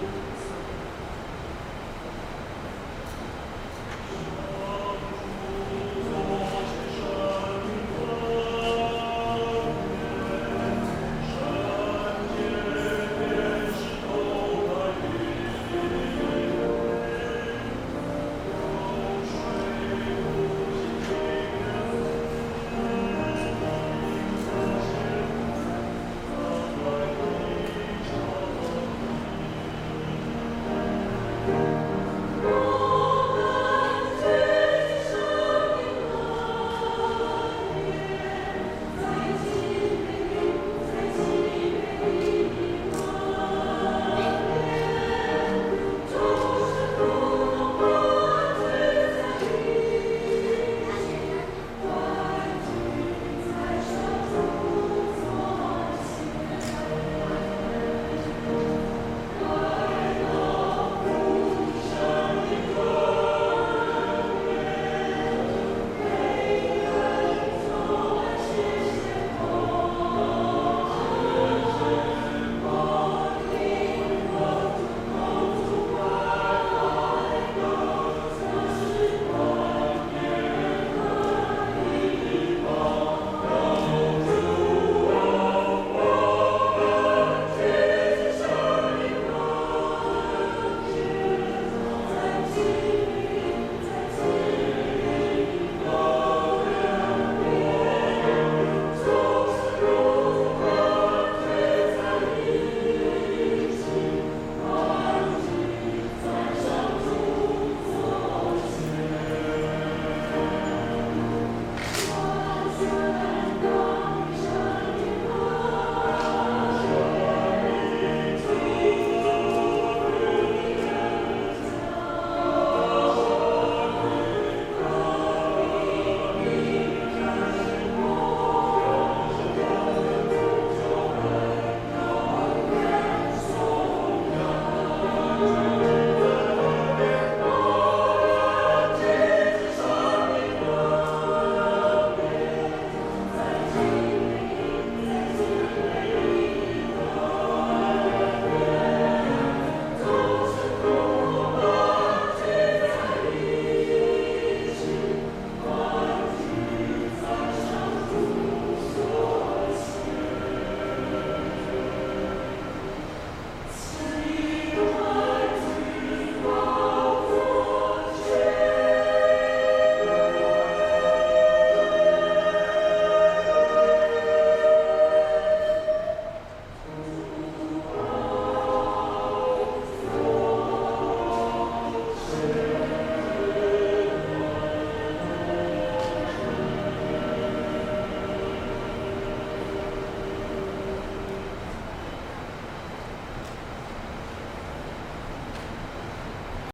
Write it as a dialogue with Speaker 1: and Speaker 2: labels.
Speaker 1: そう。